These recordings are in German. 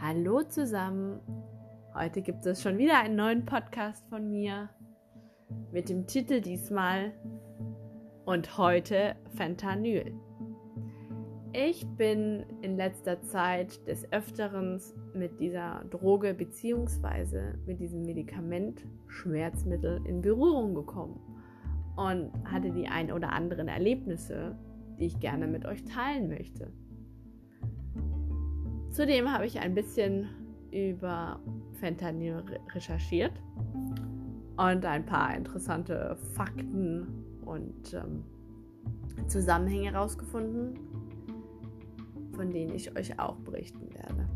Hallo zusammen. Heute gibt es schon wieder einen neuen Podcast von mir mit dem Titel diesmal und heute Fentanyl. Ich bin in letzter Zeit des Öfteren mit dieser Droge bzw. mit diesem Medikament Schmerzmittel in Berührung gekommen und hatte die ein oder anderen Erlebnisse, die ich gerne mit euch teilen möchte. Zudem habe ich ein bisschen über Fentanyl recherchiert und ein paar interessante Fakten und ähm, Zusammenhänge herausgefunden, von denen ich euch auch berichten werde.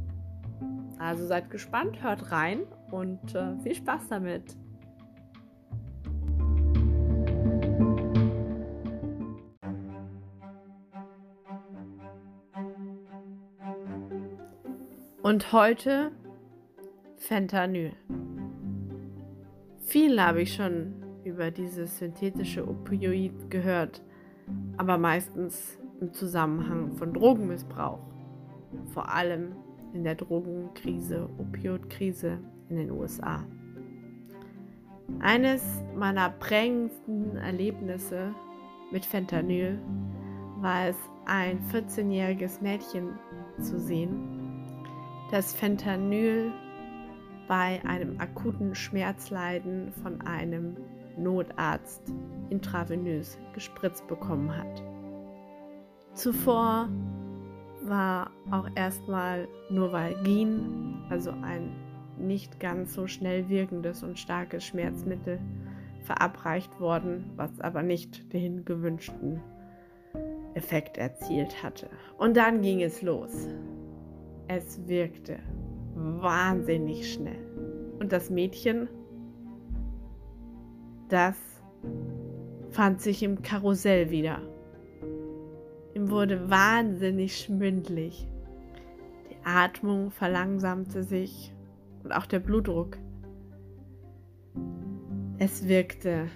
Also seid gespannt, hört rein und äh, viel Spaß damit. Und heute Fentanyl. Viel habe ich schon über dieses synthetische Opioid gehört, aber meistens im Zusammenhang von Drogenmissbrauch. Vor allem in der Drogenkrise, Opioidkrise in den USA. Eines meiner prägendsten Erlebnisse mit Fentanyl war es, ein 14-jähriges Mädchen zu sehen, das Fentanyl bei einem akuten Schmerzleiden von einem Notarzt intravenös gespritzt bekommen hat. Zuvor war auch erstmal Novalgin, also ein nicht ganz so schnell wirkendes und starkes Schmerzmittel, verabreicht worden, was aber nicht den gewünschten Effekt erzielt hatte. Und dann ging es los. Es wirkte wahnsinnig schnell. Und das Mädchen, das fand sich im Karussell wieder. Ihm wurde wahnsinnig schwindlig. Die Atmung verlangsamte sich und auch der Blutdruck. Es wirkte.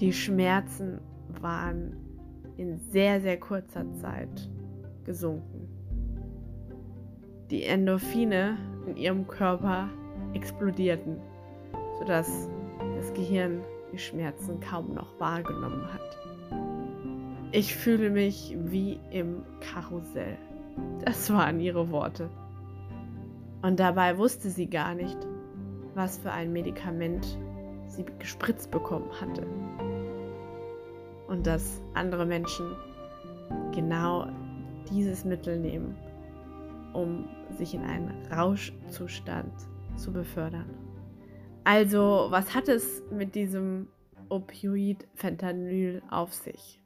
Die Schmerzen waren in sehr, sehr kurzer Zeit gesunken. Die Endorphine in ihrem Körper explodierten, sodass das Gehirn die Schmerzen kaum noch wahrgenommen hat. Ich fühle mich wie im Karussell. Das waren ihre Worte. Und dabei wusste sie gar nicht, was für ein Medikament sie gespritzt bekommen hatte. Und dass andere Menschen genau dieses Mittel nehmen, um sich in einen Rauschzustand zu befördern. Also, was hat es mit diesem Opioid Fentanyl auf sich?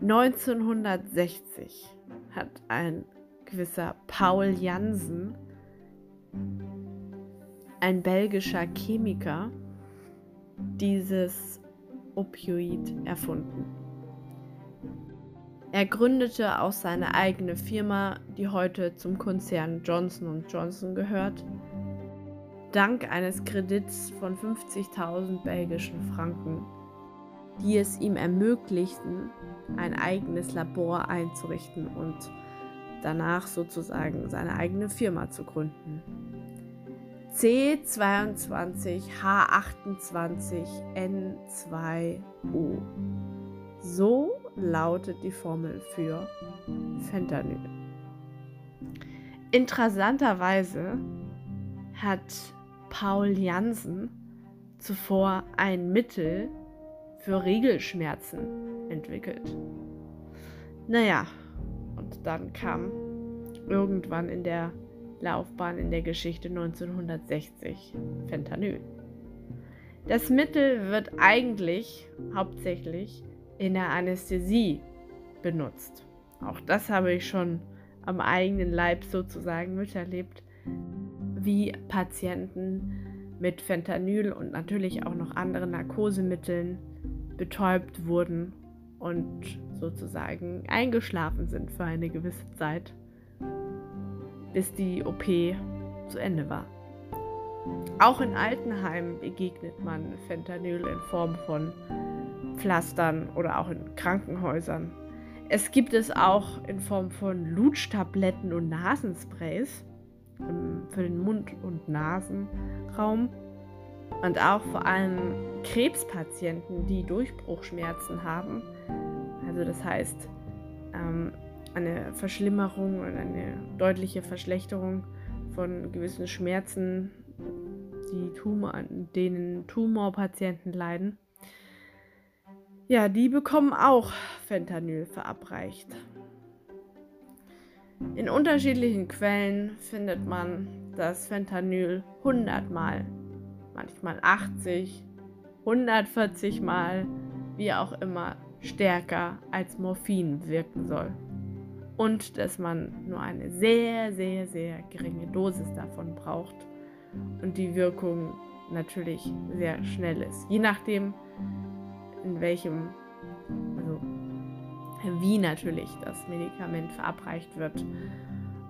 1960 hat ein gewisser Paul Jansen, ein belgischer Chemiker, dieses Opioid erfunden. Er gründete auch seine eigene Firma, die heute zum Konzern Johnson Johnson gehört, dank eines Kredits von 50.000 belgischen Franken, die es ihm ermöglichten, ein eigenes Labor einzurichten und danach sozusagen seine eigene Firma zu gründen. C22H28N2O. So lautet die Formel für Fentanyl. Interessanterweise hat Paul Jansen zuvor ein Mittel für Regelschmerzen entwickelt. Naja, und dann kam irgendwann in der Laufbahn in der Geschichte 1960 Fentanyl. Das Mittel wird eigentlich hauptsächlich in der Anästhesie benutzt. Auch das habe ich schon am eigenen Leib sozusagen miterlebt, wie Patienten mit Fentanyl und natürlich auch noch anderen Narkosemitteln betäubt wurden und sozusagen eingeschlafen sind für eine gewisse Zeit, bis die OP zu Ende war. Auch in Altenheimen begegnet man Fentanyl in Form von Pflastern oder auch in Krankenhäusern. Es gibt es auch in Form von Lutschtabletten und Nasensprays für den Mund- und Nasenraum. Und auch vor allem Krebspatienten, die Durchbruchschmerzen haben. Also das heißt, ähm, eine Verschlimmerung und eine deutliche Verschlechterung von gewissen Schmerzen, die Tumor, denen Tumorpatienten leiden. Ja, die bekommen auch Fentanyl verabreicht. In unterschiedlichen Quellen findet man, dass Fentanyl 100 Mal, manchmal 80, 140 Mal, wie auch immer, stärker als Morphin wirken soll. Und dass man nur eine sehr, sehr, sehr geringe Dosis davon braucht und die Wirkung natürlich sehr schnell ist. Je nachdem, in welchem, also wie natürlich das Medikament verabreicht wird,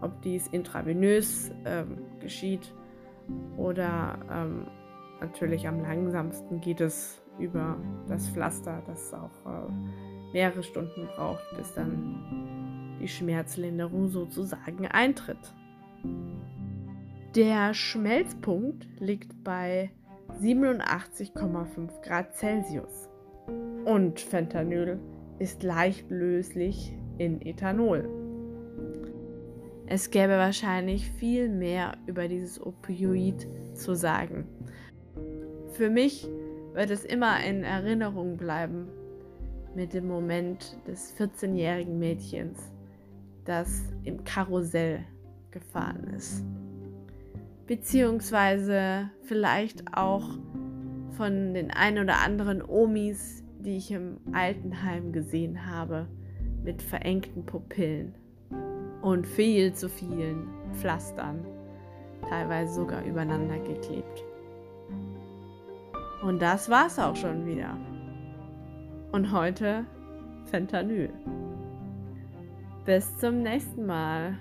ob dies intravenös ähm, geschieht oder ähm, natürlich am langsamsten geht es über das Pflaster, das auch äh, mehrere Stunden braucht, bis dann die Schmerzlinderung sozusagen eintritt. Der Schmelzpunkt liegt bei 87,5 Grad Celsius und Fentanyl ist leicht löslich in Ethanol. Es gäbe wahrscheinlich viel mehr über dieses Opioid zu sagen. Für mich wird es immer in Erinnerung bleiben mit dem Moment des 14-jährigen Mädchens, das im Karussell gefahren ist. Beziehungsweise vielleicht auch von den ein oder anderen Omis, die ich im Altenheim gesehen habe, mit verengten Pupillen und viel zu vielen Pflastern, teilweise sogar übereinander geklebt. Und das war's auch schon wieder. Und heute Fentanyl. Bis zum nächsten Mal.